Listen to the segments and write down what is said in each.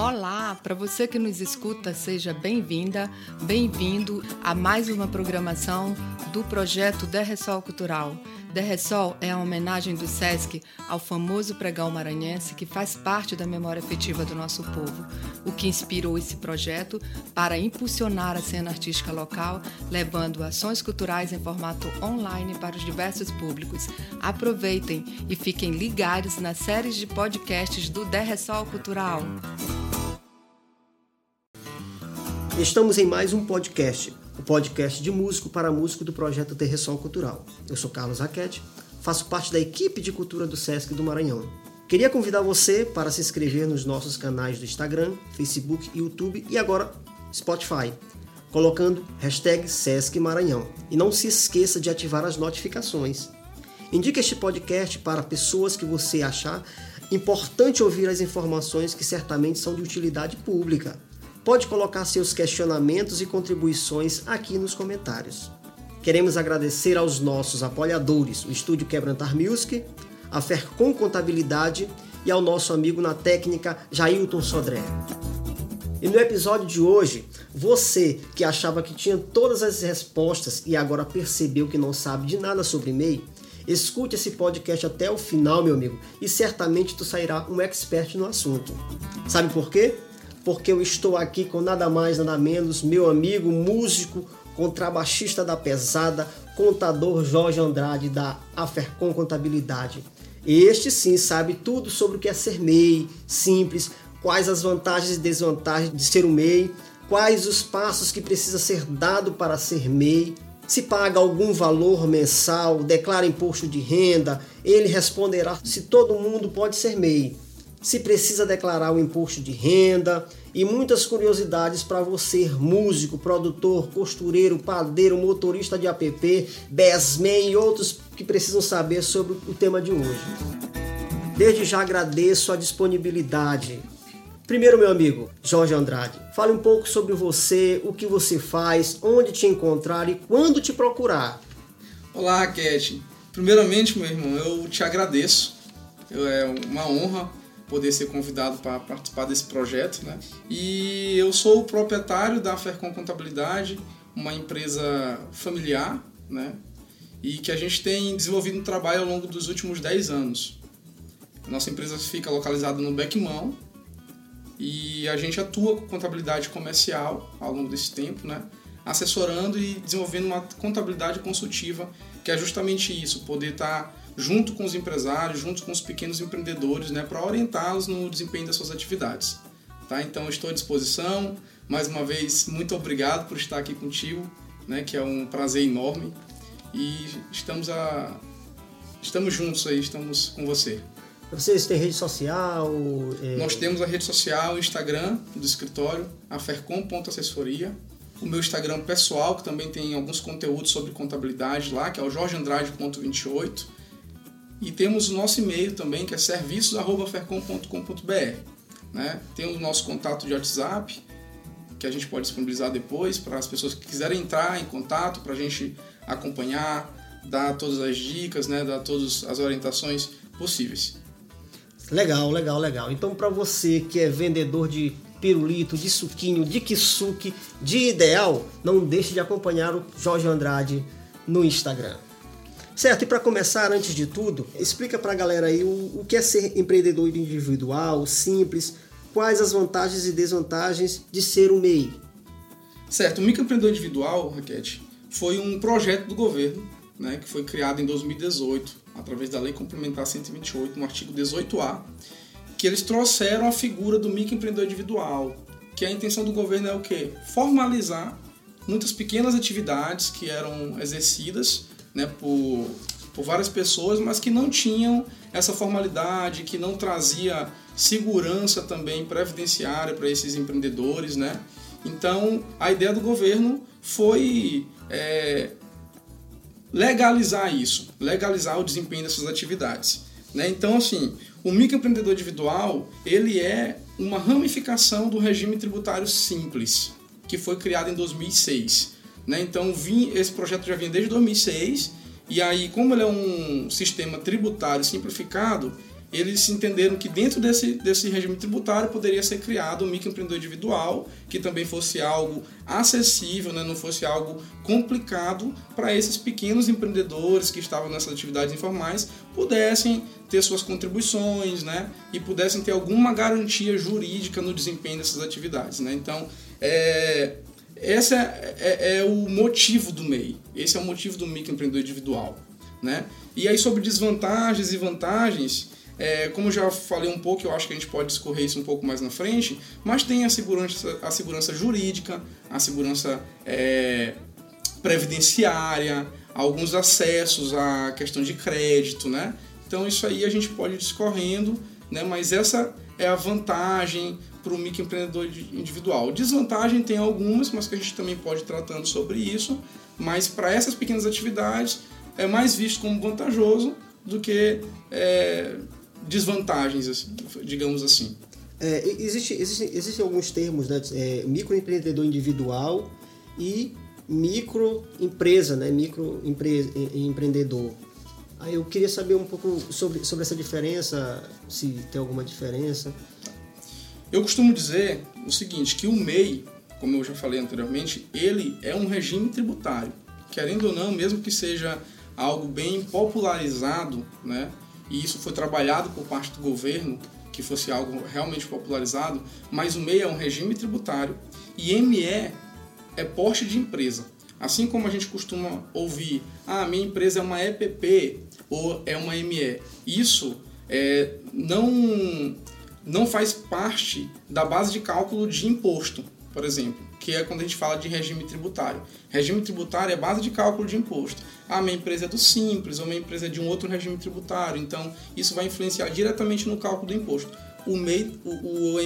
Olá, para você que nos escuta, seja bem-vinda, bem-vindo a mais uma programação do projeto Derressol Cultural. Derressol é a homenagem do SESC ao famoso pregão maranhense que faz parte da memória afetiva do nosso povo, o que inspirou esse projeto para impulsionar a cena artística local, levando ações culturais em formato online para os diversos públicos. Aproveitem e fiquem ligados nas séries de podcasts do Derressol Cultural. Estamos em mais um podcast, o podcast de músico para músico do projeto Terressol Cultural. Eu sou Carlos Raquete, faço parte da equipe de cultura do Sesc do Maranhão. Queria convidar você para se inscrever nos nossos canais do Instagram, Facebook, YouTube e agora Spotify, colocando hashtag Sesc Maranhão. E não se esqueça de ativar as notificações. Indique este podcast para pessoas que você achar importante ouvir as informações que certamente são de utilidade pública pode colocar seus questionamentos e contribuições aqui nos comentários. Queremos agradecer aos nossos apoiadores, o Estúdio Quebrantar Music, a Fercom Contabilidade e ao nosso amigo na técnica Jailton Sodré. E no episódio de hoje, você que achava que tinha todas as respostas e agora percebeu que não sabe de nada sobre MEI, escute esse podcast até o final, meu amigo, e certamente tu sairá um expert no assunto. Sabe por quê? Porque eu estou aqui com nada mais, nada menos, meu amigo, músico, contrabaixista da pesada, contador Jorge Andrade da Afercom Contabilidade. Este sim sabe tudo sobre o que é ser MEI, simples, quais as vantagens e desvantagens de ser um MEI, quais os passos que precisa ser dado para ser MEI, se paga algum valor mensal, declara imposto de renda, ele responderá se todo mundo pode ser MEI se precisa declarar o imposto de renda e muitas curiosidades para você, músico, produtor, costureiro, padeiro, motorista de app, besman e outros que precisam saber sobre o tema de hoje. Desde já agradeço a disponibilidade. Primeiro, meu amigo Jorge Andrade, fale um pouco sobre você, o que você faz, onde te encontrar e quando te procurar. Olá, Cat. Primeiramente, meu irmão, eu te agradeço. É uma honra poder ser convidado para participar desse projeto, né? E eu sou o proprietário da Fercom Contabilidade, uma empresa familiar, né? E que a gente tem desenvolvido um trabalho ao longo dos últimos 10 anos. Nossa empresa fica localizada no Beckmão e a gente atua com contabilidade comercial ao longo desse tempo, né? Assessorando e desenvolvendo uma contabilidade consultiva, que é justamente isso, poder estar tá junto com os empresários, junto com os pequenos empreendedores, né, para orientá-los no desempenho das suas atividades. Tá? Então, estou à disposição. Mais uma vez, muito obrigado por estar aqui contigo, né, que é um prazer enorme. E estamos, a... estamos juntos aí, estamos com você. Vocês têm rede social? É... Nós temos a rede social, o Instagram do escritório, afercom.assessoria. O meu Instagram pessoal, que também tem alguns conteúdos sobre contabilidade lá, que é o jorgeandrade.28 e temos o nosso e-mail também, que é serviços.fercom.com.br. Né? Tem o nosso contato de WhatsApp, que a gente pode disponibilizar depois para as pessoas que quiserem entrar em contato, para a gente acompanhar, dar todas as dicas, né? dar todas as orientações possíveis. Legal, legal, legal. Então, para você que é vendedor de pirulito, de suquinho, de kisuke, de ideal, não deixe de acompanhar o Jorge Andrade no Instagram. Certo, e para começar, antes de tudo, explica para a galera aí o, o que é ser empreendedor individual, simples, quais as vantagens e desvantagens de ser um MEI. Certo, o microempreendedor individual, Raquete, foi um projeto do governo, né, que foi criado em 2018, através da Lei Complementar 128, no artigo 18A, que eles trouxeram a figura do microempreendedor individual, que a intenção do governo é o quê? Formalizar muitas pequenas atividades que eram exercidas né, por, por várias pessoas, mas que não tinham essa formalidade, que não trazia segurança também previdenciária para esses empreendedores, né? Então, a ideia do governo foi é, legalizar isso, legalizar o desempenho dessas atividades. Né? Então, assim, o microempreendedor individual, ele é uma ramificação do regime tributário simples, que foi criado em 2006. Né? Então, vim, esse projeto já vinha desde 2006 e aí, como ele é um sistema tributário simplificado, eles entenderam que dentro desse, desse regime tributário poderia ser criado um microempreendedor individual, que também fosse algo acessível, né, não fosse algo complicado para esses pequenos empreendedores que estavam nessas atividades informais pudessem ter suas contribuições né, e pudessem ter alguma garantia jurídica no desempenho dessas atividades. Né? Então, é, esse é, é, é, o motivo do MEI, esse é o motivo do microempreendedor individual. Né? E aí, sobre desvantagens e vantagens, é, como eu já falei um pouco, eu acho que a gente pode discorrer isso um pouco mais na frente, mas tem a segurança, a segurança jurídica, a segurança é, previdenciária, alguns acessos à questão de crédito, né? Então isso aí a gente pode ir discorrendo, né? Mas essa é a vantagem para o microempreendedor individual. Desvantagem tem algumas, mas que a gente também pode ir tratando sobre isso. Mas para essas pequenas atividades é mais visto como vantajoso do que é, desvantagens, assim, digamos assim. É, existe, existe, existem alguns termos, né? É, microempreendedor individual e microempresa, né? Microempreendedor. Aí eu queria saber um pouco sobre, sobre essa diferença, se tem alguma diferença. Eu costumo dizer o seguinte, que o MEI, como eu já falei anteriormente, ele é um regime tributário. Querendo ou não, mesmo que seja algo bem popularizado, né? e isso foi trabalhado por parte do governo, que fosse algo realmente popularizado, mas o MEI é um regime tributário e ME é porte de empresa. Assim como a gente costuma ouvir, ah, minha empresa é uma EPP ou é uma ME. Isso é, não, não faz parte da base de cálculo de imposto, por exemplo que é quando a gente fala de regime tributário. Regime tributário é base de cálculo de imposto. Ah, minha empresa é do Simples, ou minha empresa é de um outro regime tributário, então isso vai influenciar diretamente no cálculo do imposto. O MEI, o, o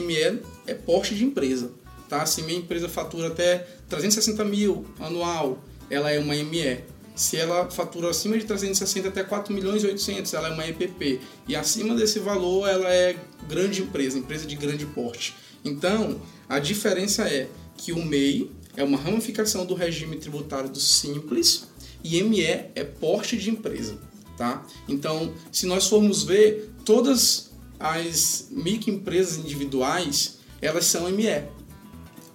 é porte de empresa. Tá? Se minha empresa fatura até 360 mil anual, ela é uma ME. Se ela fatura acima de 360 até 4 milhões e 800, ela é uma EPP. E acima desse valor, ela é grande empresa, empresa de grande porte. Então, a diferença é que o MEI é uma ramificação do regime tributário do Simples e ME é porte de empresa, tá? Então, se nós formos ver, todas as microempresas individuais, elas são ME,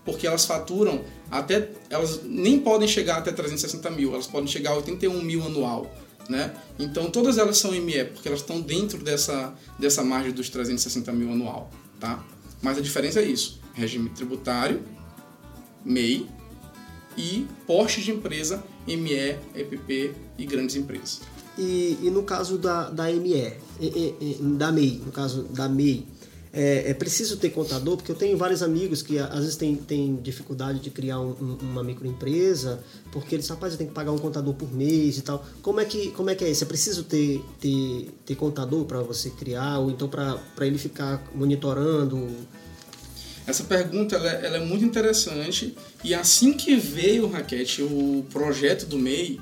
porque elas faturam até, elas nem podem chegar até 360 mil, elas podem chegar a 81 mil anual, né? Então, todas elas são ME, porque elas estão dentro dessa, dessa margem dos 360 mil anual, tá? Mas a diferença é isso, regime tributário MEI e porte de empresa ME, EPP e grandes empresas. E, e no caso da, da ME, da MEI, no caso da MEI, é, é, preciso ter contador, porque eu tenho vários amigos que às vezes têm, têm dificuldade de criar um, um, uma microempresa, porque eles, rapaz, tem que pagar um contador por mês e tal. Como é que, como é, que é isso? É preciso ter, ter, ter contador para você criar, ou então para ele ficar monitorando essa pergunta ela, ela, é muito interessante e assim que veio, Raquete, o projeto do MEI,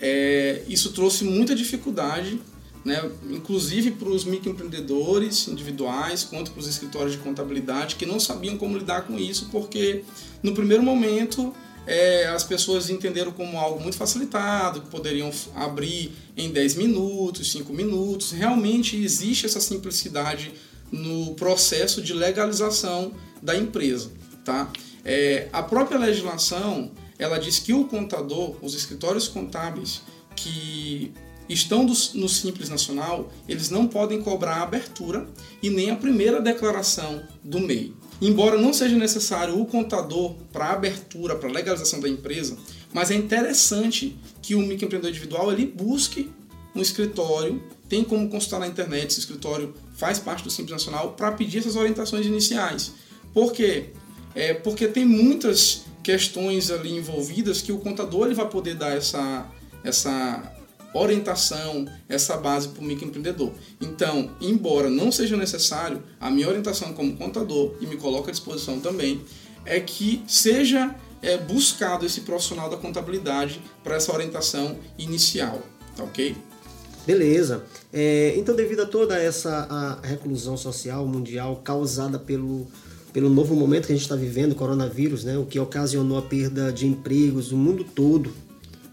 é, isso trouxe muita dificuldade, né, inclusive para os microempreendedores individuais, quanto para os escritórios de contabilidade, que não sabiam como lidar com isso, porque no primeiro momento é, as pessoas entenderam como algo muito facilitado, que poderiam abrir em 10 minutos, 5 minutos. Realmente existe essa simplicidade no processo de legalização da empresa. Tá? É, a própria legislação ela diz que o contador, os escritórios contábeis que estão no Simples Nacional, eles não podem cobrar a abertura e nem a primeira declaração do MEI. Embora não seja necessário o contador para a abertura, para a legalização da empresa, mas é interessante que o microempreendedor individual ele busque um escritório, tem como consultar na internet, esse escritório faz parte do Simples Nacional, para pedir essas orientações iniciais. Por quê? É porque tem muitas questões ali envolvidas que o contador ele vai poder dar essa, essa orientação, essa base para o microempreendedor. Então, embora não seja necessário, a minha orientação como contador, e me coloco à disposição também, é que seja é, buscado esse profissional da contabilidade para essa orientação inicial, tá ok? Beleza. É, então, devido a toda essa a reclusão social mundial causada pelo pelo novo momento que a gente está vivendo, coronavírus, né, o que ocasionou a perda de empregos no mundo todo.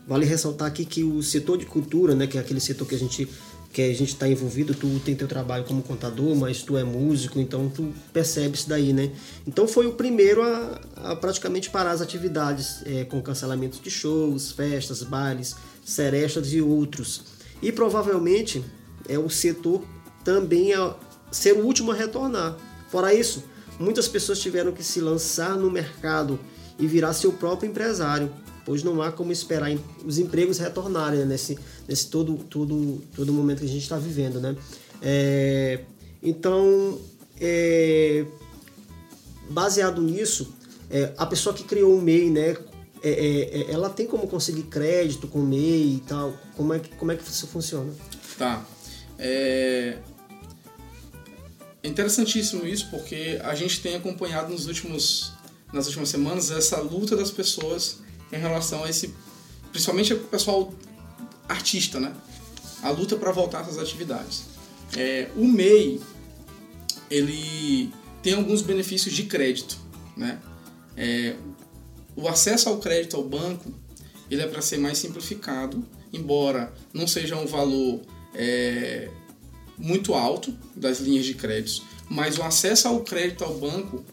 Vale ressaltar aqui que o setor de cultura, né, que é aquele setor que a gente que a gente está envolvido, tu tem teu trabalho como contador, mas tu é músico, então tu percebe isso daí, né? Então foi o primeiro a, a praticamente parar as atividades é, com cancelamento de shows, festas, bailes, serestas e outros. E provavelmente é o setor também a ser o último a retornar. Fora isso, muitas pessoas tiveram que se lançar no mercado e virar seu próprio empresário pois não há como esperar os empregos retornarem né, nesse, nesse todo, todo, todo momento que a gente está vivendo. Né? É, então, é, baseado nisso, é, a pessoa que criou o MEI, né, é, é, é, ela tem como conseguir crédito com o MEI e tal? Como é que, como é que isso funciona? Tá. É interessantíssimo isso porque a gente tem acompanhado nos últimos, nas últimas semanas essa luta das pessoas em relação a esse, principalmente o pessoal artista, né? A luta para voltar às atividades. É, o MEI, ele tem alguns benefícios de crédito, né? É, o acesso ao crédito ao banco, ele é para ser mais simplificado, embora não seja um valor é, muito alto das linhas de créditos, mas o acesso ao crédito ao banco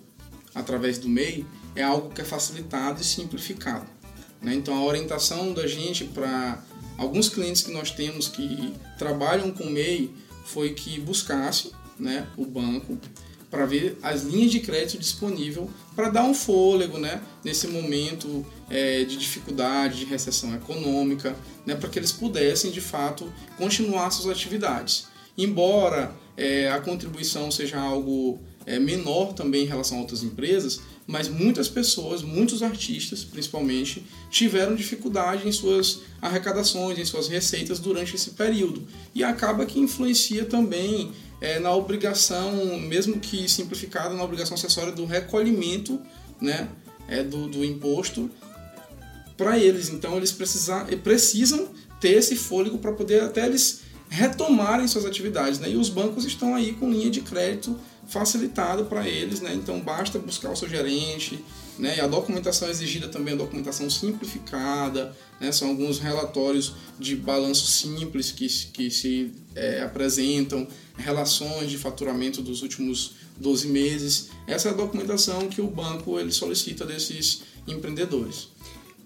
através do MEI é algo que é facilitado e simplificado. Né? Então, a orientação da gente para alguns clientes que nós temos que trabalham com MEI foi que buscasse né, o banco para ver as linhas de crédito disponível para dar um fôlego né, nesse momento é, de dificuldade, de recessão econômica, né, para que eles pudessem de fato continuar suas atividades. Embora é, a contribuição seja algo é, menor também em relação a outras empresas, mas muitas pessoas, muitos artistas principalmente, tiveram dificuldade em suas arrecadações, em suas receitas durante esse período. E acaba que influencia também é, na obrigação, mesmo que simplificada, na obrigação acessória do recolhimento né, é, do, do imposto para eles. Então eles precisa, precisam ter esse fôlego para poder até eles retomarem suas atividades. Né? E os bancos estão aí com linha de crédito facilitado para eles, né? Então basta buscar o seu gerente, né? E a documentação exigida também é documentação simplificada, né? São alguns relatórios de balanço simples que, que se é, apresentam, relações de faturamento dos últimos 12 meses. Essa é a documentação que o banco ele solicita desses empreendedores.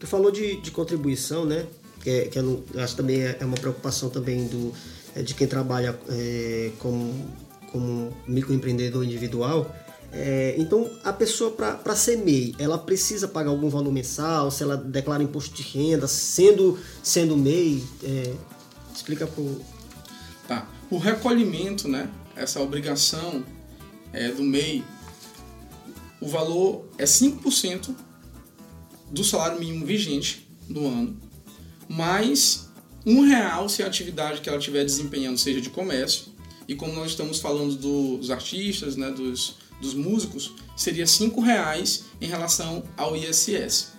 Tu falou de, de contribuição, né? Que, é, que eu acho também é, é uma preocupação também do, é, de quem trabalha é, com como microempreendedor individual, é, então, a pessoa, para ser MEI, ela precisa pagar algum valor mensal, se ela declara imposto de renda, sendo, sendo MEI? É, explica por. Tá. O recolhimento, né? Essa obrigação é, do MEI, o valor é 5% do salário mínimo vigente do ano, mais um real se a atividade que ela estiver desempenhando seja de comércio e como nós estamos falando dos artistas, né, dos, dos músicos, seria cinco reais em relação ao ISS.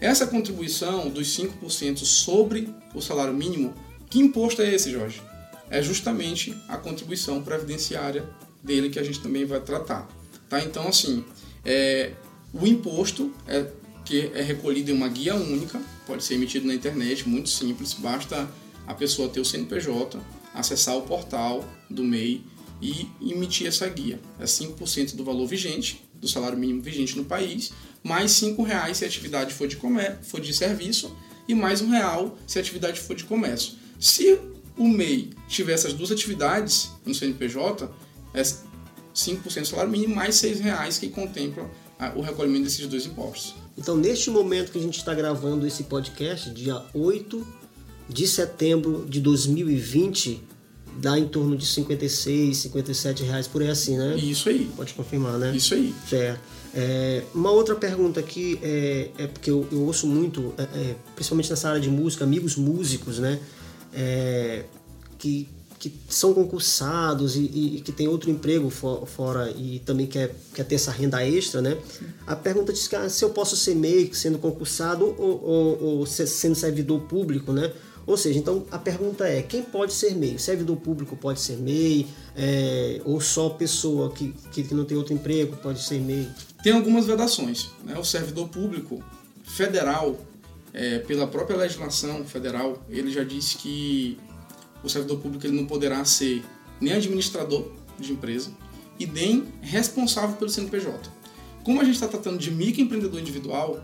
Essa contribuição dos 5% sobre o salário mínimo, que imposto é esse, Jorge? É justamente a contribuição previdenciária dele que a gente também vai tratar. Tá? Então, assim, é, o imposto é, que é recolhido em uma guia única, pode ser emitido na internet, muito simples, basta a pessoa ter o CNPJ, acessar o portal do MEI e emitir essa guia. É 5% do valor vigente, do salário mínimo vigente no país, mais R$ reais se a atividade for de, comércio, for de serviço e mais um real se a atividade for de comércio. Se o MEI tiver essas duas atividades no CNPJ, é 5% do salário mínimo mais R$ reais que contempla o recolhimento desses dois impostos. Então, neste momento que a gente está gravando esse podcast, dia 8 de setembro de 2020 dá em torno de 56, 57 reais por aí assim, né? Isso aí. Pode confirmar, né? Isso aí. Certo. É, uma outra pergunta aqui é, é porque eu, eu ouço muito, é, é, principalmente nessa área de música, amigos músicos, né? É, que, que são concursados e, e, que tem outro emprego for, fora e também quer, quer ter essa renda extra, né? Sim. A pergunta diz que ah, se eu posso ser MEI sendo concursado ou, ou, ou sendo servidor público, né? Ou seja, então a pergunta é: quem pode ser MEI? Servidor público pode ser MEI? É, ou só pessoa que, que não tem outro emprego pode ser MEI? Tem algumas vedações. Né? O servidor público federal, é, pela própria legislação federal, ele já disse que o servidor público ele não poderá ser nem administrador de empresa e nem responsável pelo CNPJ. Como a gente está tratando de microempreendedor individual,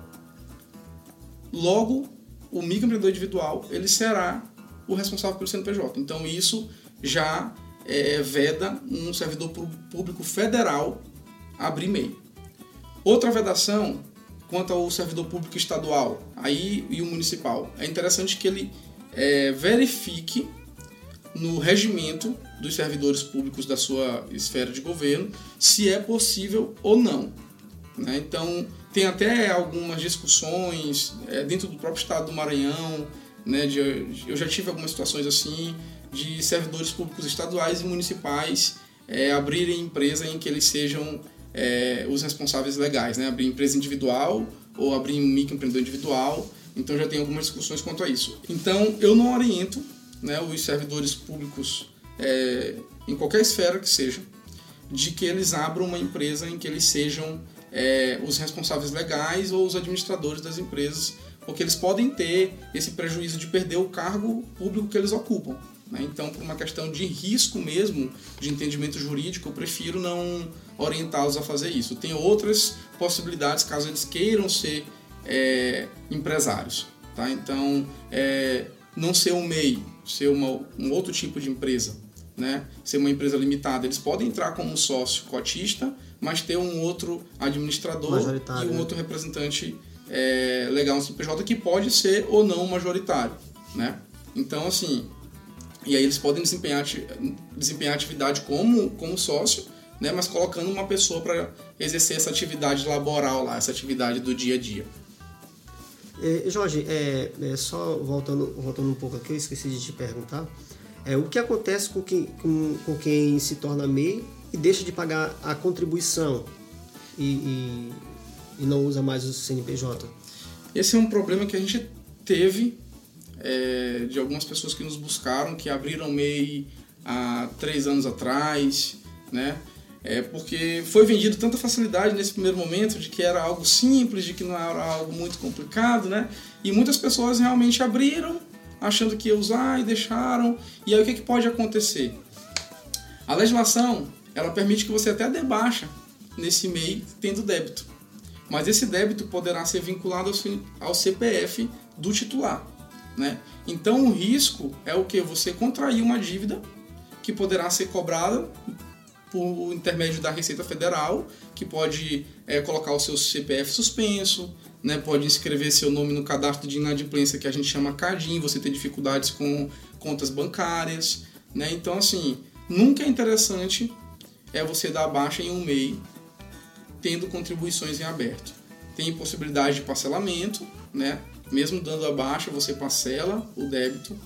logo o microempreendedor individual ele será o responsável pelo CNPJ. Então isso já é, veda um servidor público federal abrir MEI. Outra vedação quanto ao servidor público estadual aí e o municipal. É interessante que ele é, verifique no regimento dos servidores públicos da sua esfera de governo se é possível ou não. Né? Então, tem até algumas discussões é, dentro do próprio estado do Maranhão, né, de, eu já tive algumas situações assim, de servidores públicos estaduais e municipais é, abrirem empresa em que eles sejam é, os responsáveis legais, né? abrir empresa individual ou abrir um microempreendedor individual. Então já tem algumas discussões quanto a isso. Então eu não oriento né, os servidores públicos é, em qualquer esfera que seja, de que eles abram uma empresa em que eles sejam é, os responsáveis legais ou os administradores das empresas, porque eles podem ter esse prejuízo de perder o cargo público que eles ocupam. Né? Então, por uma questão de risco mesmo, de entendimento jurídico, eu prefiro não orientá-los a fazer isso. Tem outras possibilidades caso eles queiram ser é, empresários. Tá? Então, é, não ser um MEI, ser uma, um outro tipo de empresa, né? ser uma empresa limitada, eles podem entrar como sócio cotista, mas ter um outro administrador e um né? outro representante é, legal no CNPJ que pode ser ou não majoritário. Né? Então, assim, e aí eles podem desempenhar, desempenhar atividade como, como sócio, né, mas colocando uma pessoa para exercer essa atividade laboral lá, essa atividade do dia a dia. É, Jorge, é, é, só voltando, voltando um pouco aqui, eu esqueci de te perguntar. É, o que acontece com quem, com, com quem se torna MEI e deixa de pagar a contribuição e, e, e não usa mais o CNPJ? Esse é um problema que a gente teve é, de algumas pessoas que nos buscaram, que abriram MEI há três anos atrás, né? É porque foi vendido tanta facilidade nesse primeiro momento de que era algo simples, de que não era algo muito complicado, né? E muitas pessoas realmente abriram achando que ia usar e deixaram. E aí o que, que pode acontecer? A legislação ela permite que você até debaixa nesse MEI tendo débito. Mas esse débito poderá ser vinculado ao CPF do titular. Né? Então o risco é o que? Você contrair uma dívida que poderá ser cobrada por intermédio da Receita Federal, que pode é, colocar o seu CPF suspenso, né, pode inscrever seu nome no cadastro de inadimplência que a gente chama CADIM, você ter dificuldades com contas bancárias. Né? Então, assim, nunca é interessante é você dar baixa em um MEI tendo contribuições em aberto. Tem possibilidade de parcelamento, né? mesmo dando a baixa, você parcela o débito,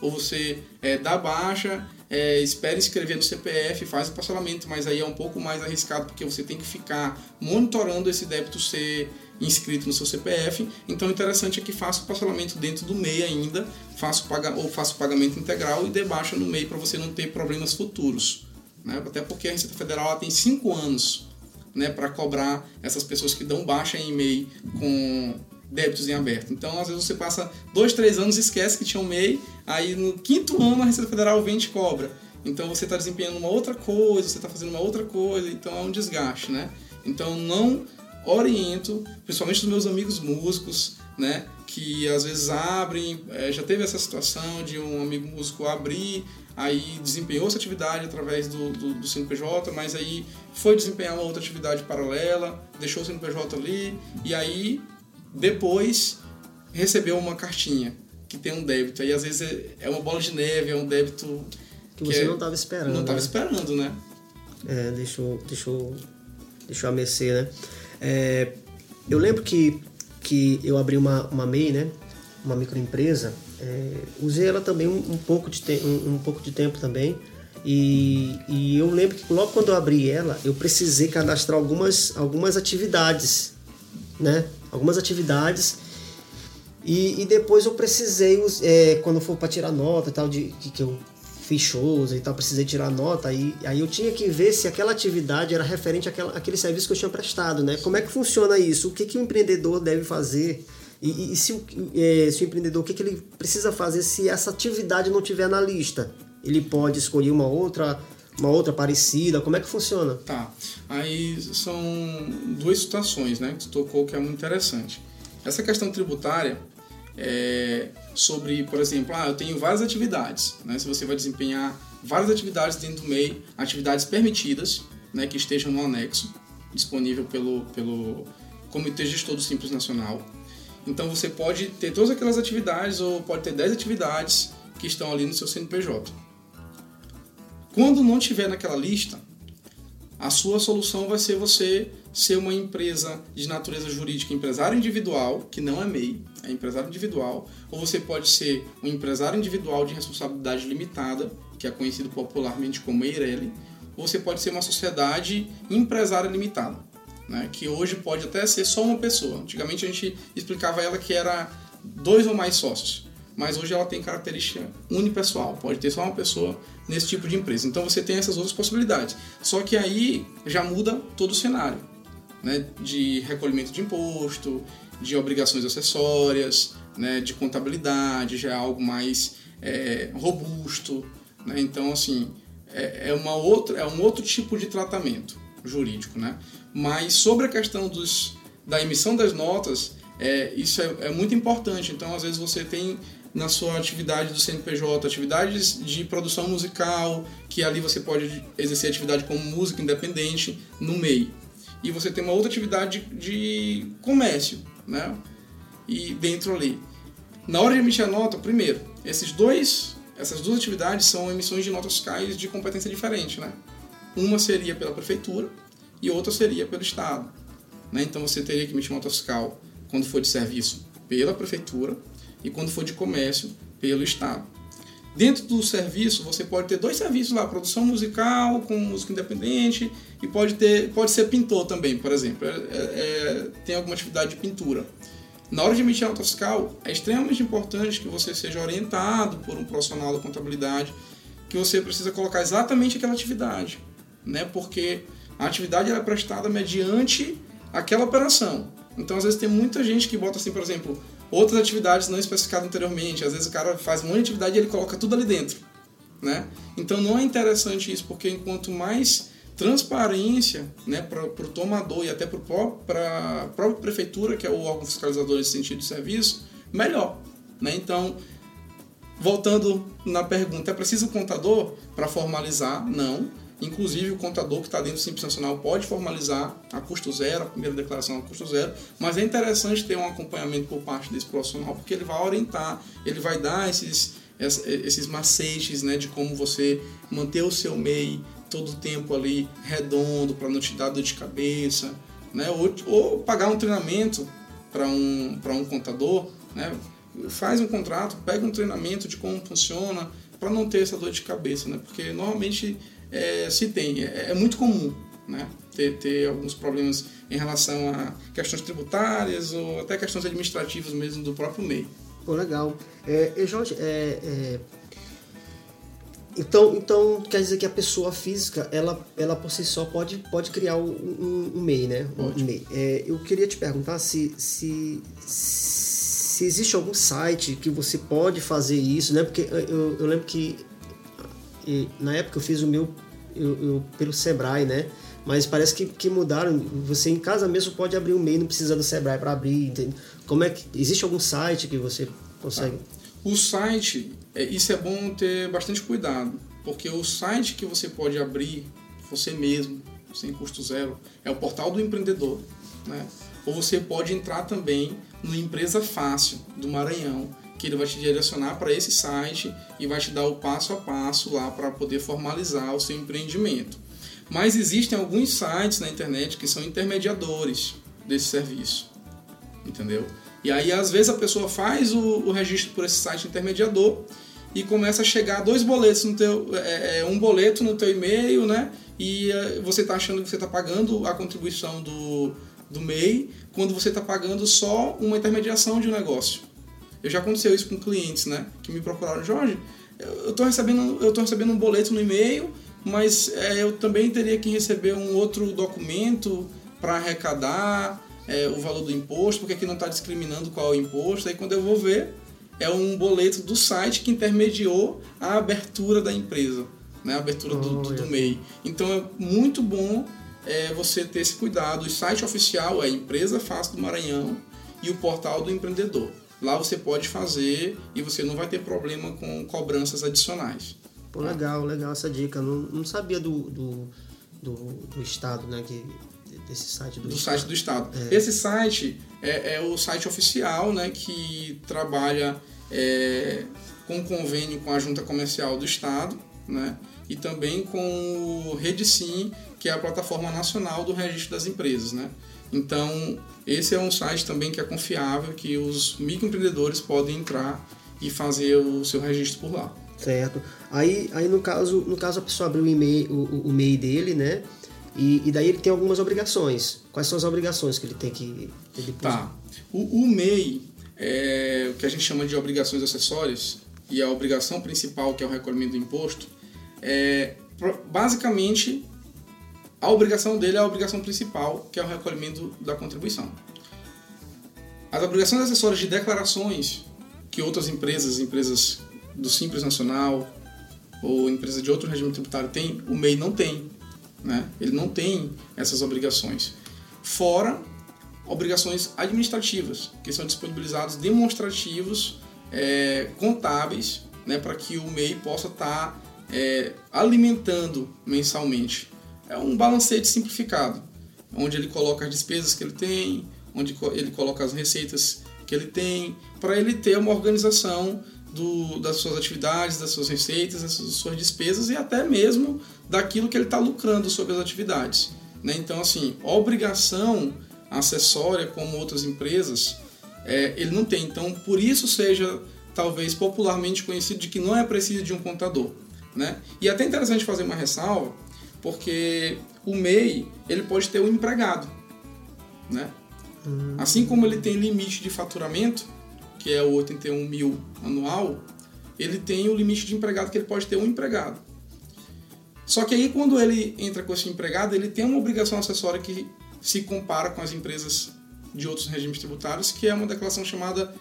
ou você é, dá baixa, é, espera inscrever no CPF, faz o parcelamento, mas aí é um pouco mais arriscado porque você tem que ficar monitorando esse débito ser inscrito no seu CPF. Então, o interessante é que faça o parcelamento dentro do MEI ainda, faça o paga, ou faça o pagamento integral e dê baixa no MEI para você não ter problemas futuros. Né? Até porque a Receita Federal tem cinco anos né, para cobrar essas pessoas que dão baixa em MEI com débitos em aberto. Então, às vezes você passa dois, três anos e esquece que tinha um MEI, aí no quinto ano a Receita Federal vem e te cobra. Então você está desempenhando uma outra coisa, você está fazendo uma outra coisa, então é um desgaste, né? Então não oriento, principalmente os meus amigos músicos, né? Que às vezes abrem, é, já teve essa situação de um amigo músico abrir, aí desempenhou essa atividade através do, do, do CNPJ, mas aí foi desempenhar uma outra atividade paralela, deixou o CNPJ ali, e aí depois recebeu uma cartinha que tem um débito. Aí às vezes é, é uma bola de neve, é um débito que, que você é, não estava esperando. Não estava né? esperando, né? É, deixou, deixou, deixou a mercê, né? É, eu lembro que, que eu abri uma, uma MEI, né? Uma microempresa. É, usei ela também um, um pouco de um, um, pouco de tempo também. E, e eu lembro que logo quando eu abri ela, eu precisei cadastrar algumas, algumas atividades, né? algumas atividades. E, e depois eu precisei, é, quando for para tirar nota e tal, de, de, que eu fiz shows e tal, precisei tirar nota. Aí, aí eu tinha que ver se aquela atividade era referente àquela, àquele serviço que eu tinha prestado, né? Como é que funciona isso? O que, que o empreendedor deve fazer E, e se, o, é, se, o, empreendedor, o que, que ele precisa fazer se essa atividade não tiver na lista? Ele pode escolher uma outra, uma outra parecida? Como é que funciona? Tá. Aí são duas situações, né? Que você tocou que é muito interessante. Essa questão tributária é sobre, por exemplo, ah, eu tenho várias atividades, né? Se você vai desempenhar várias atividades dentro do MEI, atividades permitidas, né, que estejam no anexo, disponível pelo, pelo Comitê Gestor do Simples Nacional. Então você pode ter todas aquelas atividades ou pode ter 10 atividades que estão ali no seu CNPJ. Quando não tiver naquela lista, a sua solução vai ser você ser uma empresa de natureza jurídica empresário individual, que não é MEI, é empresário individual, ou você pode ser um empresário individual de responsabilidade limitada, que é conhecido popularmente como EIRELI, ou você pode ser uma sociedade empresária limitada, né? que hoje pode até ser só uma pessoa. Antigamente a gente explicava ela que era dois ou mais sócios, mas hoje ela tem característica unipessoal, pode ter só uma pessoa nesse tipo de empresa. Então você tem essas outras possibilidades. Só que aí já muda todo o cenário né? de recolhimento de imposto, de obrigações acessórias, né? de contabilidade, já é algo mais é, robusto. Né? Então, assim, é, é, uma outra, é um outro tipo de tratamento jurídico. Né? Mas sobre a questão dos, da emissão das notas, é, isso é, é muito importante. Então, às vezes, você tem na sua atividade do CNPJ, atividades de produção musical, que ali você pode exercer atividade como música independente no MEI. E você tem uma outra atividade de, de comércio, né? E dentro ali. Na hora de emitir a nota, primeiro, esses dois essas duas atividades são emissões de notas fiscais de competência diferente, né? Uma seria pela prefeitura e outra seria pelo estado. Né? Então você teria que emitir nota fiscal quando for de serviço pela prefeitura e quando for de comércio pelo estado. Dentro do serviço você pode ter dois serviços lá, produção musical com música independente e pode ter, pode ser pintor também, por exemplo. É, é, é tem alguma atividade de pintura. Na hora de emitir a nota fiscal, é extremamente importante que você seja orientado por um profissional da contabilidade, que você precisa colocar exatamente aquela atividade, né? Porque a atividade é prestada mediante aquela operação. Então, às vezes tem muita gente que bota assim, por exemplo, outras atividades não especificadas anteriormente. Às vezes o cara faz um monte de atividade e ele coloca tudo ali dentro, né? Então, não é interessante isso, porque enquanto mais transparência né, para o tomador e até para a própria prefeitura, que é o órgão fiscalizador nesse sentido de serviço, melhor. Né? Então, voltando na pergunta, é preciso um contador para formalizar? Não. Inclusive, o contador que está dentro do Simples Nacional pode formalizar a custo zero, a primeira declaração a custo zero, mas é interessante ter um acompanhamento por parte desse profissional, porque ele vai orientar, ele vai dar esses, esses macetes né, de como você manter o seu MEI, todo o tempo ali redondo para não te dar dor de cabeça, né? Ou, ou pagar um treinamento para um, um contador, né? Faz um contrato, pega um treinamento de como funciona para não ter essa dor de cabeça, né? Porque normalmente é, se tem, é, é, muito comum, né? Ter, ter alguns problemas em relação a questões tributárias ou até questões administrativas mesmo do próprio MEI. Pô, legal. É, Jorge, é, é então, então quer dizer que a pessoa física, ela, ela por si só pode, pode criar um, um, um MEI, né? Um MEI. É, eu queria te perguntar se, se, se existe algum site que você pode fazer isso, né? Porque eu, eu lembro que na época eu fiz o meu eu, eu, pelo Sebrae, né? Mas parece que, que mudaram. Você em casa mesmo pode abrir um MEI, não precisa do Sebrae para abrir. Entende? Como é que existe algum site que você consegue? Ah, o site é, isso é bom ter bastante cuidado, porque o site que você pode abrir você mesmo, sem custo zero, é o portal do empreendedor. Né? Ou você pode entrar também no Empresa Fácil do Maranhão, que ele vai te direcionar para esse site e vai te dar o passo a passo lá para poder formalizar o seu empreendimento. Mas existem alguns sites na internet que são intermediadores desse serviço, entendeu? E aí às vezes a pessoa faz o, o registro por esse site intermediador e começa a chegar dois boletos no teu é, é um boleto no teu e-mail, né? E é, você está achando que você está pagando a contribuição do, do MEI quando você está pagando só uma intermediação de um negócio. Eu já aconteceu isso com clientes, né? Que me procuraram, Jorge, eu estou recebendo eu tô recebendo um boleto no e-mail, mas é, eu também teria que receber um outro documento para arrecadar é, o valor do imposto, porque aqui não está discriminando qual é o imposto. Aí quando eu vou ver, é um boleto do site que intermediou a abertura da empresa, né? a abertura do, do, do MEI. Então é muito bom é, você ter esse cuidado. O site oficial é Empresa Fácil do Maranhão e o portal do empreendedor. Lá você pode fazer e você não vai ter problema com cobranças adicionais. Pô, legal, legal essa dica. Não, não sabia do, do, do, do Estado, né? Que, desse site do, do Estado. site do Estado. É. Esse site é, é, o site oficial, né? Que trabalha é, com convênio com a Junta Comercial do Estado, né? E também com o Rede Sim, que é a plataforma nacional do registro das empresas, né? Então, esse é um site também que é confiável, que os microempreendedores podem entrar e fazer o seu registro por lá. Certo. Aí, aí no caso, no caso a pessoa abriu o e-mail, o, o MEI dele, né? E, e, daí ele tem algumas obrigações. Quais são as obrigações que ele tem que ele Tá. O, o MEI é o que a gente chama de obrigações acessórias e a obrigação principal, que é o recolhimento do imposto, é basicamente a obrigação dele é a obrigação principal, que é o recolhimento da contribuição. As obrigações acessórias de declarações que outras empresas, empresas do Simples Nacional ou empresas de outro regime tributário têm, o MEI não tem. Né? Ele não tem essas obrigações. Fora obrigações administrativas, que são disponibilizados demonstrativos é, contábeis né, para que o MEI possa estar tá, é, alimentando mensalmente é um balancete simplificado, onde ele coloca as despesas que ele tem, onde ele coloca as receitas que ele tem, para ele ter uma organização do, das suas atividades, das suas receitas, das suas despesas e até mesmo daquilo que ele está lucrando sobre as atividades. Né? Então, assim, obrigação acessória, como outras empresas, é, ele não tem. Então, por isso seja talvez popularmente conhecido de que não é preciso de um contador. Né? E é até interessante fazer uma ressalva porque o MEI ele pode ter um empregado, né? Hum. Assim como ele tem limite de faturamento, que é o 81 mil anual, ele tem o limite de empregado que ele pode ter um empregado. Só que aí quando ele entra com esse empregado, ele tem uma obrigação acessória que se compara com as empresas de outros regimes tributários, que é uma declaração chamada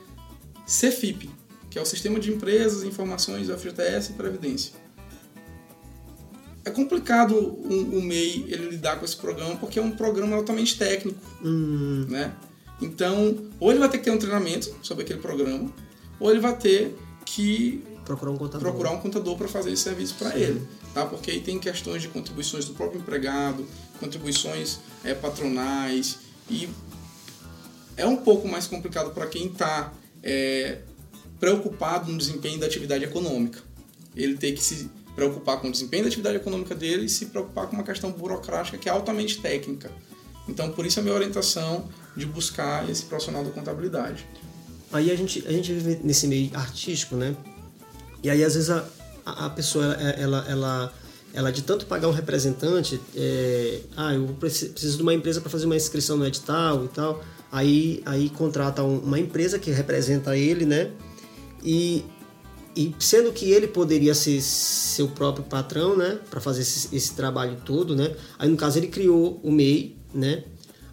CFIP, que é o Sistema de Empresas, Informações, FGTS e Previdência é complicado o, o MEI ele lidar com esse programa porque é um programa altamente técnico, hum. né? Então, ou ele vai ter que ter um treinamento sobre aquele programa, ou ele vai ter que procurar um contador, procurar um contador para fazer esse serviço para ele, tá? Porque aí tem questões de contribuições do próprio empregado, contribuições é, patronais e é um pouco mais complicado para quem está é, preocupado no desempenho da atividade econômica. Ele tem que se preocupar com o desempenho da atividade econômica dele e se preocupar com uma questão burocrática que é altamente técnica. Então, por isso a minha orientação de buscar esse profissional da contabilidade. Aí a gente, a gente vive nesse meio artístico, né? E aí, às vezes, a, a pessoa, ela, ela, ela, de tanto pagar um representante, é, ah, eu preciso de uma empresa para fazer uma inscrição no edital e tal, aí, aí contrata uma empresa que representa ele, né? E e sendo que ele poderia ser seu próprio patrão, né, para fazer esse, esse, trabalho todo, né? Aí no caso ele criou o MEI, né?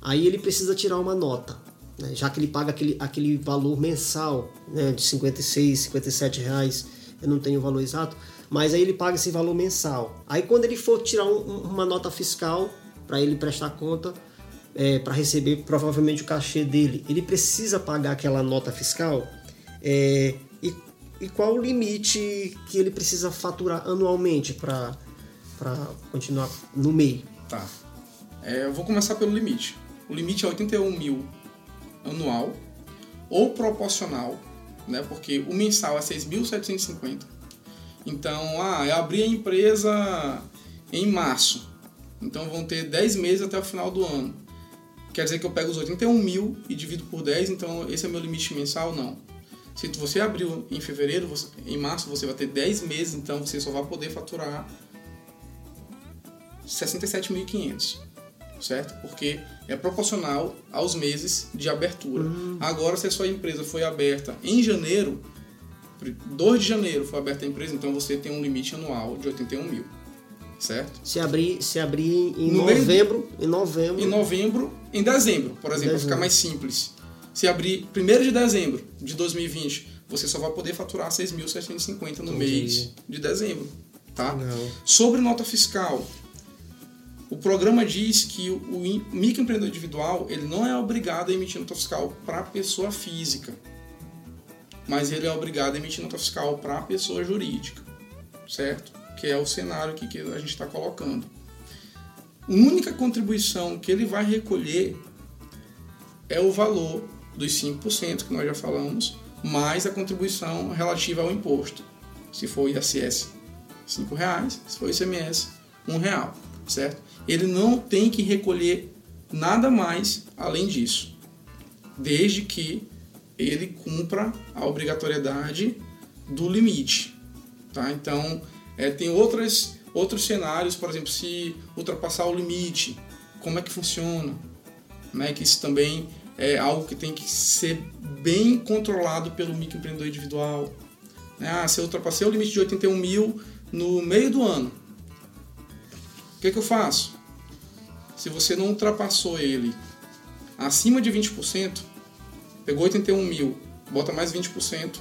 Aí ele precisa tirar uma nota, né? já que ele paga aquele, aquele valor mensal, né, de 56, 57 reais, eu não tenho o valor exato, mas aí ele paga esse valor mensal. Aí quando ele for tirar um, uma nota fiscal para ele prestar conta, é, para receber provavelmente o cachê dele, ele precisa pagar aquela nota fiscal. É, e qual o limite que ele precisa faturar anualmente para continuar no meio? Tá. É, eu vou começar pelo limite. O limite é 81 mil anual ou proporcional, né? Porque o mensal é 6.750. Então, ah, eu abri a empresa em março. Então vão ter 10 meses até o final do ano. Quer dizer que eu pego os 81 mil e divido por 10, então esse é meu limite mensal? Não. Se você abriu em fevereiro, você, em março você vai ter 10 meses, então você só vai poder faturar 67.500, certo? Porque é proporcional aos meses de abertura. Uhum. Agora, se a sua empresa foi aberta em janeiro, 2 de janeiro foi aberta a empresa, então você tem um limite anual de 81 mil, certo? Se abrir, se abrir em No meio- novembro, em novembro, Em novembro, em dezembro, por exemplo, para ficar mais simples. Se abrir 1 de dezembro de 2020, você só vai poder faturar 6.750 no Entendi. mês de dezembro, tá? Legal. Sobre nota fiscal, o programa diz que o microempreendedor individual ele não é obrigado a emitir nota fiscal para pessoa física, mas ele é obrigado a emitir nota fiscal para pessoa jurídica, certo? Que é o cenário aqui que a gente está colocando. A única contribuição que ele vai recolher é o valor dos 5% que nós já falamos, mais a contribuição relativa ao imposto. Se for ISS, R$ reais, se for ICMS, R$ real, certo? Ele não tem que recolher nada mais além disso, desde que ele cumpra a obrigatoriedade do limite, tá? Então, é, tem outras, outros cenários, por exemplo, se ultrapassar o limite, como é que funciona? Né? Que isso também é algo que tem que ser bem controlado pelo microempreendedor individual. Né? Ah, se eu ultrapassei o limite de 81 mil no meio do ano, o que, que eu faço? Se você não ultrapassou ele acima de 20%, pegou 81 mil, bota mais 20%.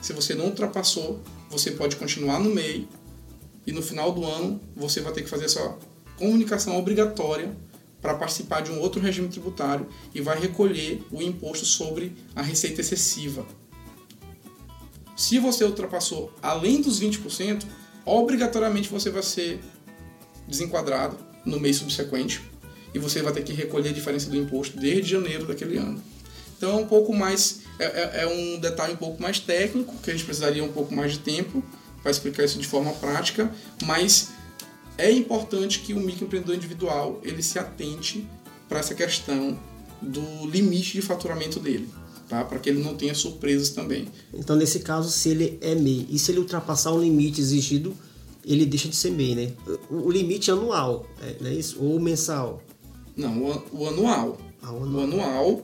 Se você não ultrapassou, você pode continuar no MEI e no final do ano você vai ter que fazer essa comunicação obrigatória para participar de um outro regime tributário e vai recolher o imposto sobre a receita excessiva. Se você ultrapassou além dos 20%, obrigatoriamente você vai ser desenquadrado no mês subsequente e você vai ter que recolher a diferença do imposto desde janeiro daquele ano. Então é um pouco mais é, é- é um detalhe um pouco mais técnico que a gente precisaria um pouco mais de tempo para explicar isso de forma prática, mas é importante que o microempreendedor individual ele se atente para essa questão do limite de faturamento dele, tá? Para que ele não tenha surpresas também. Então, nesse caso, se ele é MEI e se ele ultrapassar o limite exigido, ele deixa de ser MEI, né? O limite anual, é, não é isso? Ou mensal. Não, o, an- o anual. Ah, o O anual.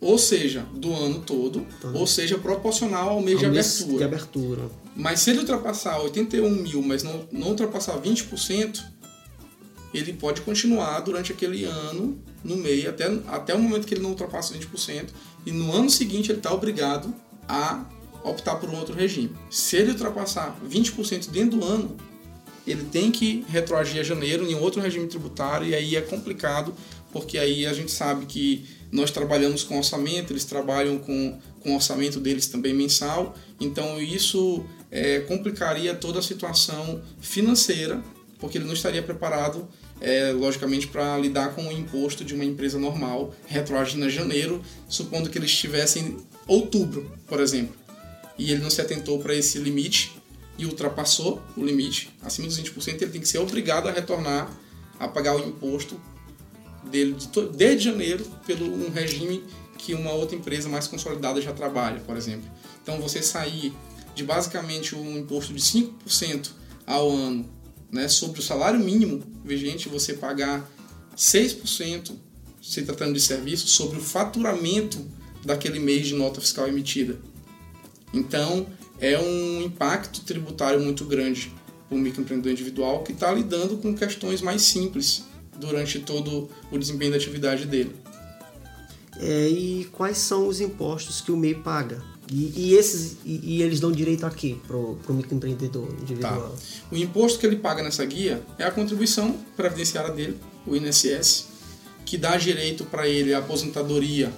Ou seja, do ano todo, ou seja, proporcional ao mês de Ao mês abertura. De abertura. Mas se ele ultrapassar 81 mil, mas não, não ultrapassar 20%, ele pode continuar durante aquele ano no MEI, até, até o momento que ele não ultrapassa 20%, e no ano seguinte ele está obrigado a optar por um outro regime. Se ele ultrapassar 20% dentro do ano, ele tem que retroagir a janeiro em outro regime tributário, e aí é complicado, porque aí a gente sabe que nós trabalhamos com orçamento, eles trabalham com, com o orçamento deles também mensal, então isso é, complicaria toda a situação financeira, porque ele não estaria preparado, é, logicamente, para lidar com o imposto de uma empresa normal, retroagindo a janeiro, supondo que eles estivessem em outubro, por exemplo, e ele não se atentou para esse limite e ultrapassou o limite, acima dos 20%, ele tem que ser obrigado a retornar a pagar o imposto dele de desde janeiro pelo um regime que uma outra empresa mais consolidada já trabalha, por exemplo. Então você sair de basicamente um imposto de 5% ao ano né, sobre o salário mínimo vigente, você pagar 6%, se tratando de serviço, sobre o faturamento daquele mês de nota fiscal emitida. Então, é um impacto tributário muito grande para o microempreendedor individual que está lidando com questões mais simples durante todo o desempenho da atividade dele. É, e quais são os impostos que o MEI paga? E, e esses e, e eles dão direito a quê pro, pro microempreendedor individual? O imposto que ele paga nessa guia é a contribuição previdenciária dele, o INSS, que dá direito para ele à aposentadoria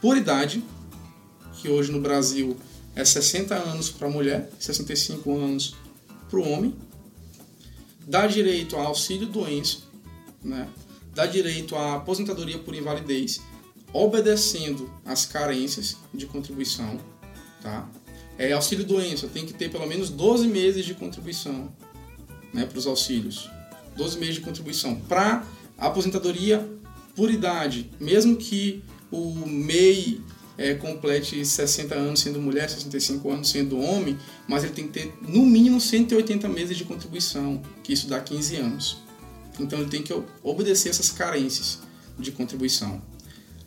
por idade, que hoje no Brasil é 60 anos para a mulher, 65 anos para o homem. Dá direito a auxílio doença, né? dá direito à aposentadoria por invalidez, obedecendo às carências de contribuição. Tá? É, auxílio doença tem que ter pelo menos 12 meses de contribuição né, para os auxílios. 12 meses de contribuição. Para aposentadoria por idade, mesmo que o MEI é, complete 60 anos sendo mulher, 65 anos sendo homem, mas ele tem que ter no mínimo 180 meses de contribuição, que isso dá 15 anos. Então ele tem que obedecer essas carências de contribuição.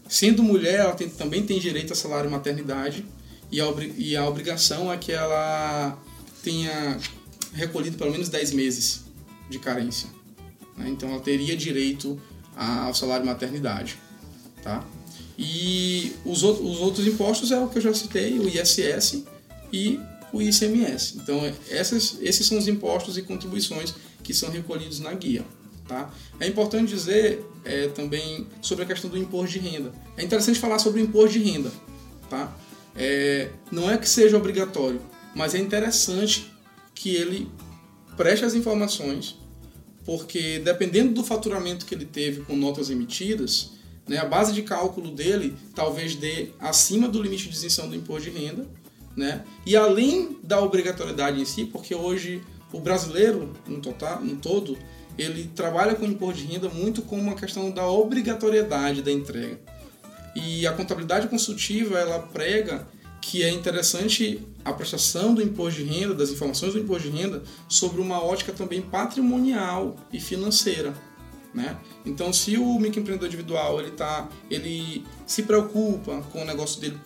Sendo mulher, ela tem- também tem direito a salário maternidade e a, e a obrigação é que ela tenha recolhido pelo menos 10 meses de carência. Né? Então ela teria direito ao salário maternidade. Tá? E os, os outros impostos é o que eu já citei, o ISS e o ICMS. Então essas, esses são os impostos e contribuições que são recolhidos na guia. Tá? É importante dizer é, também sobre a questão do imposto de renda. É interessante falar sobre o imposto de renda. Tá? É, não é que seja obrigatório, mas é interessante que ele preste as informações, porque dependendo do faturamento que ele teve com notas emitidas, né, a base de cálculo dele talvez dê acima do limite de isenção do imposto de renda, né? E além da obrigatoriedade em si, porque hoje o brasileiro no total, no todo, ele trabalha com imposto de renda muito com uma questão da obrigatoriedade da entrega. E a contabilidade consultiva, ela prega que é interessante a prestação do imposto de renda, das informações do imposto de renda, sobre uma ótica também patrimonial e financeira. Né? Então, se o microempreendedor individual ele, tá, ele se preocupa com o negócio dele,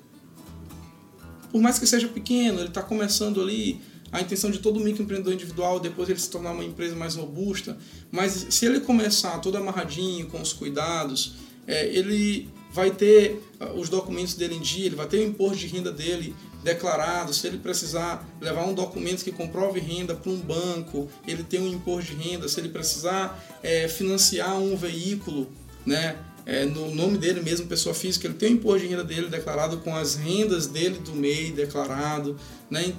por mais que seja pequeno, ele está começando ali, a intenção de todo microempreendedor individual depois ele se tornar uma empresa mais robusta, mas se ele começar todo amarradinho, com os cuidados, é, ele vai ter ah, os documentos dele em dia, ele vai ter o imposto de renda dele declarado. Se ele precisar levar um documento que comprove renda para um banco, ele tem um imposto de renda. Se ele precisar é, financiar um veículo, né, é, no nome dele mesmo, pessoa física, ele tem o imposto de renda dele declarado com as rendas dele do MEI declarado, né,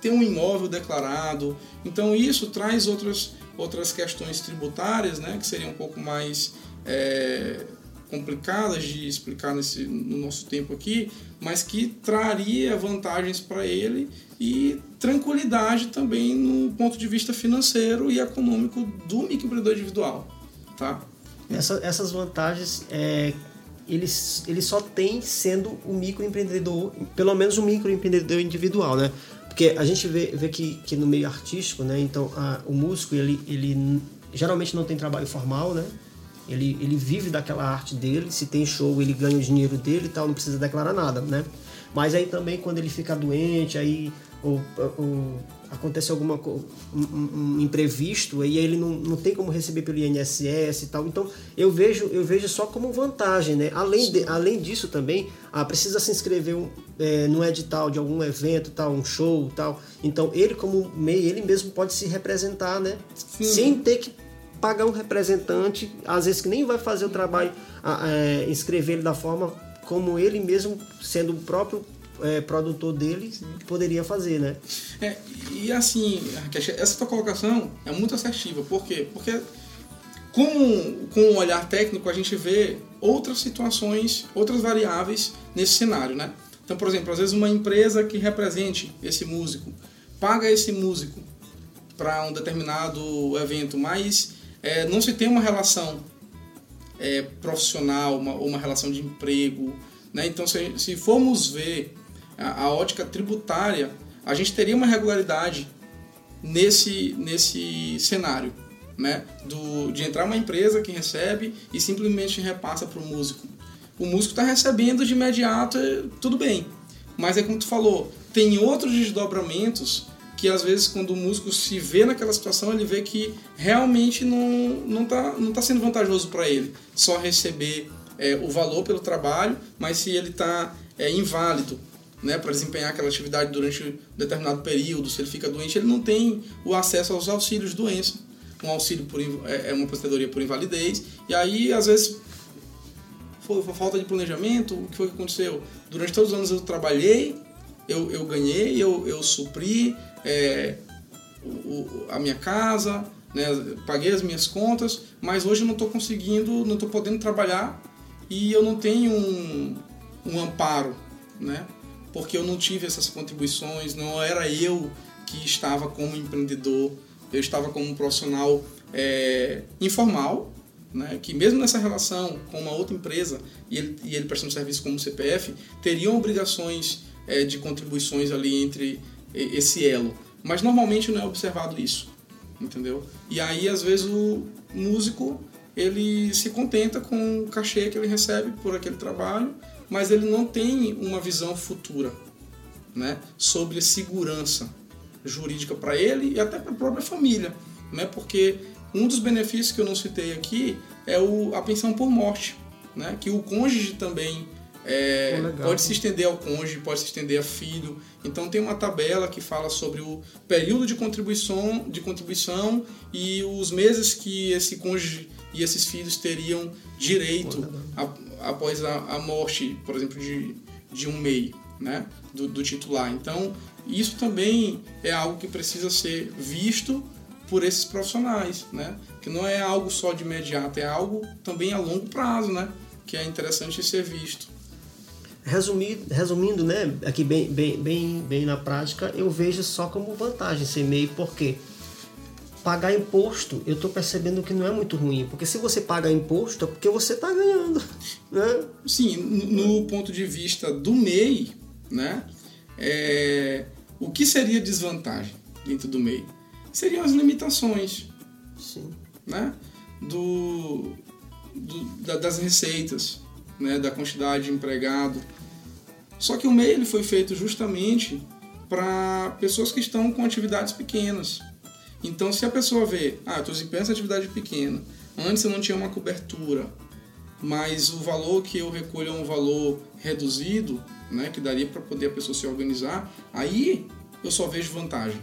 tem um imóvel declarado. Então isso traz outras, outras questões tributárias, né, que seriam um pouco mais é, complicadas de explicar nesse, no nosso tempo aqui, mas que traria vantagens para ele e tranquilidade também no ponto de vista financeiro e econômico do microempreendedor individual. Tá? Essa, essas vantagens é, ele, ele só tem sendo o microempreendedor, pelo menos o microempreendedor individual, né? Porque a gente vê, vê que, que no meio artístico, né? Então a, o músico ele, ele geralmente não tem trabalho formal, né? Ele, ele vive daquela arte dele, se tem show ele ganha o dinheiro dele e tal, não precisa declarar nada, né? Mas aí também quando ele fica doente, aí acontece alguma um, um, imprevisto aí ele não, não tem como receber pelo INSS e tal. Então eu vejo eu vejo só como vantagem né? Além de, além disso também ah, precisa se inscrever um, é, no edital de algum evento tal um show tal. Então ele como MEI ele mesmo pode se representar né? Sim. sem ter que pagar um representante, às vezes que nem vai fazer o trabalho, é, inscrever ele da forma como ele mesmo, sendo o próprio é, produtor dele, poderia fazer, né? É, e assim, essa tua colocação é muito assertiva. Por quê? Porque com, com um olhar técnico a gente vê outras situações, outras variáveis nesse cenário, né? Então, por exemplo, às vezes uma empresa que represente esse músico paga esse músico para um determinado evento, mas é, não se tem uma relação é, profissional, uma, uma relação de emprego. Né? Então, se, se formos ver a, a, ótica tributária, a gente teria uma regularidade nesse, nesse cenário. Né? Do, de entrar uma empresa que recebe e simplesmente repassa para o músico. O músico está recebendo de imediato, é, tudo bem. Mas é como tu falou, tem outros desdobramentos que às vezes quando o músico se vê naquela situação, ele vê que realmente não não tá, não tá sendo vantajoso para ele só receber é, o valor pelo trabalho, mas se ele está é, inválido né, para desempenhar aquela atividade durante um determinado período, se ele fica doente, ele não tem o acesso aos auxílios doença. Um auxílio por, é, é uma aposentadoria por invalidez, e aí às vezes foi, foi falta de planejamento, o que foi que aconteceu? Durante todos os anos eu trabalhei, eu, eu ganhei, eu, eu supri, é, o, a minha casa, né, paguei as minhas contas, mas hoje eu não estou conseguindo, não estou podendo trabalhar e eu não tenho um, um amparo, né? Porque eu não tive essas contribuições, não era eu que estava como empreendedor, eu estava como um profissional é, informal, né, que mesmo nessa relação com uma outra empresa e ele, e ele prestando serviço como CPF, teriam obrigações é, de contribuições ali entre esse elo. Mas normalmente não é observado isso, entendeu? E aí, às vezes, o músico ele se contenta com o cachê que ele recebe por aquele trabalho, mas ele não tem uma visão futura né, sobre segurança jurídica para ele e até para a própria família, né? Porque Um dos benefícios que eu não citei aqui é o, a pensão por morte, né? que o cônjuge também é, pode se estender ao cônjuge, pode se estender a filho. Então tem uma tabela que fala sobre o período de contribuição, de contribuição e os meses que esse cônjuge e esses filhos teriam direito a, após a, a, morte, por exemplo, de, de um MEI, né, do, do titular. Então isso também é algo que precisa ser visto por esses profissionais, né? Que não é algo só de imediato, é algo também a longo prazo, né? Que é interessante ser visto. Resumindo, resumindo, né, aqui bem, bem, bem, bem na prática, eu vejo só como vantagem ser MEI, porque pagar imposto, eu estou percebendo que não é muito ruim, porque se você paga imposto é porque você está ganhando, né? Sim, no ponto de vista do MEI, né, é, o que seria desvantagem dentro do MEI? Seriam as limitações, Sim. né, do, do das receitas, né, da quantidade de empregado. Só que o MEI ele foi feito justamente para pessoas que estão com atividades pequenas. Então, se a pessoa vê, ah, estou desempenhando essa atividade pequena, antes eu não tinha uma cobertura, mas o valor que eu recolho é um valor reduzido, né, que daria para poder a pessoa se organizar, aí eu só vejo vantagem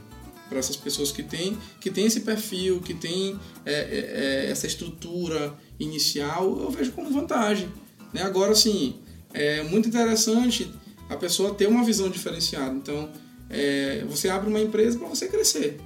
para essas pessoas que têm que tem esse perfil, que tem é, é, é, essa estrutura inicial, eu vejo como vantagem. Né? Agora, sim, é muito interessante a pessoa ter uma visão diferenciada. Então, é, você abre uma empresa para você crescer.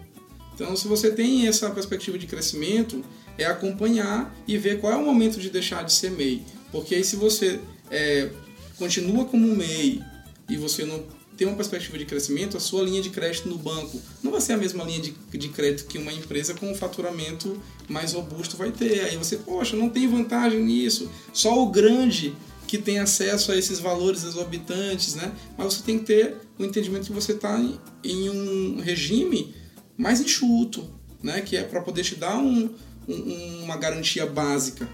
Então, se você tem essa perspectiva de crescimento, é acompanhar e ver qual é o momento de deixar de ser MEI. Porque aí, se você é, continua como MEI e você não tem uma perspectiva de crescimento, a sua linha de crédito no banco não vai ser a mesma linha de, de crédito que uma empresa com um faturamento mais robusto vai ter. Aí você, poxa, não tem vantagem nisso. Só o grande que tem acesso a esses valores exorbitantes, né? Mas você tem que ter o entendimento que você está em, em, um regime mais enxuto, né? Que é para poder te dar um, um, uma garantia básica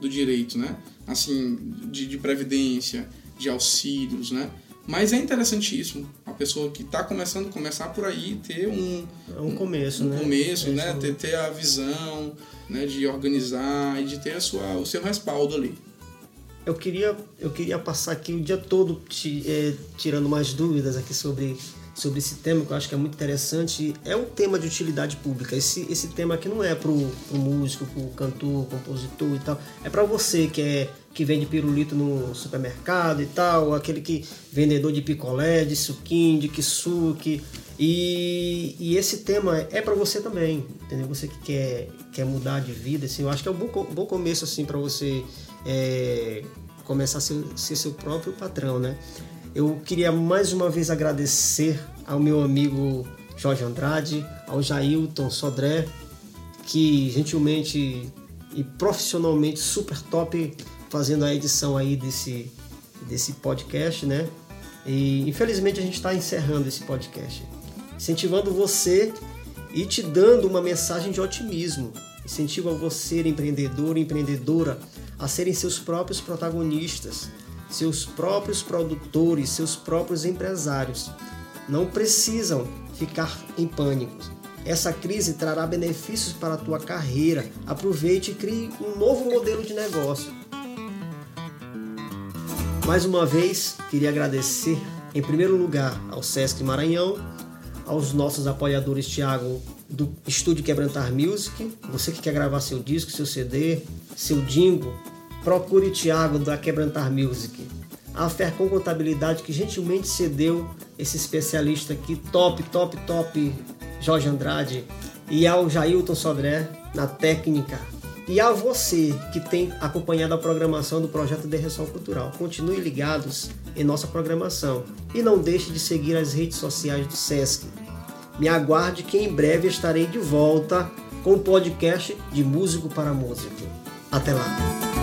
do direito, né? Assim, de, de previdência, de auxílios, né? Mas é interessantíssimo a pessoa que está começando, começar por aí, ter um, é um começo, um né? começo, né? Ter, ter a visão né? de organizar e de ter a sua, o seu respaldo ali. Eu queria, eu queria passar aqui o dia todo te, é, tirando mais dúvidas aqui sobre, sobre esse tema, que eu acho que é muito interessante. É um tema de utilidade pública. Esse, esse tema aqui não é para o músico, para o cantor, compositor e tal. É para você que é que vende pirulito no supermercado e tal, aquele que vendedor de picolé, de suquinho, de kisuke. E, e esse tema é para você também, entendeu? Você que quer, quer mudar de vida, assim, eu acho que é um bom, bom começo assim para você é, começar a ser, ser seu próprio patrão, né? Eu queria mais uma vez agradecer ao meu amigo Jorge Andrade, ao Jailton Sodré, que gentilmente e profissionalmente super top fazendo a edição aí desse, desse podcast, né? E infelizmente a gente está encerrando esse podcast, incentivando você e te dando uma mensagem de otimismo. Incentiva você, empreendedor, empreendedora, a serem seus próprios protagonistas, seus próprios produtores, seus próprios empresários. Não precisam ficar em pânico. Essa crise trará benefícios para a tua carreira. Aproveite e crie um novo modelo de negócio. Mais uma vez, queria agradecer, em primeiro lugar, ao Sesc Maranhão, aos nossos apoiadores Thiago do Estúdio Quebrantar Music, você que quer gravar seu disco, seu CD, seu jingle, procure Thiago da Quebrantar Music. A Fercom Contabilidade que gentilmente cedeu esse especialista aqui, top, top, top, Jorge Andrade, e ao Jailton Sodré na técnica e a você que tem acompanhado a programação do projeto de Ressol Cultural. Continue ligados em nossa programação e não deixe de seguir as redes sociais do SESC. Me aguarde que em breve estarei de volta com o podcast de Músico para Músico. Até lá!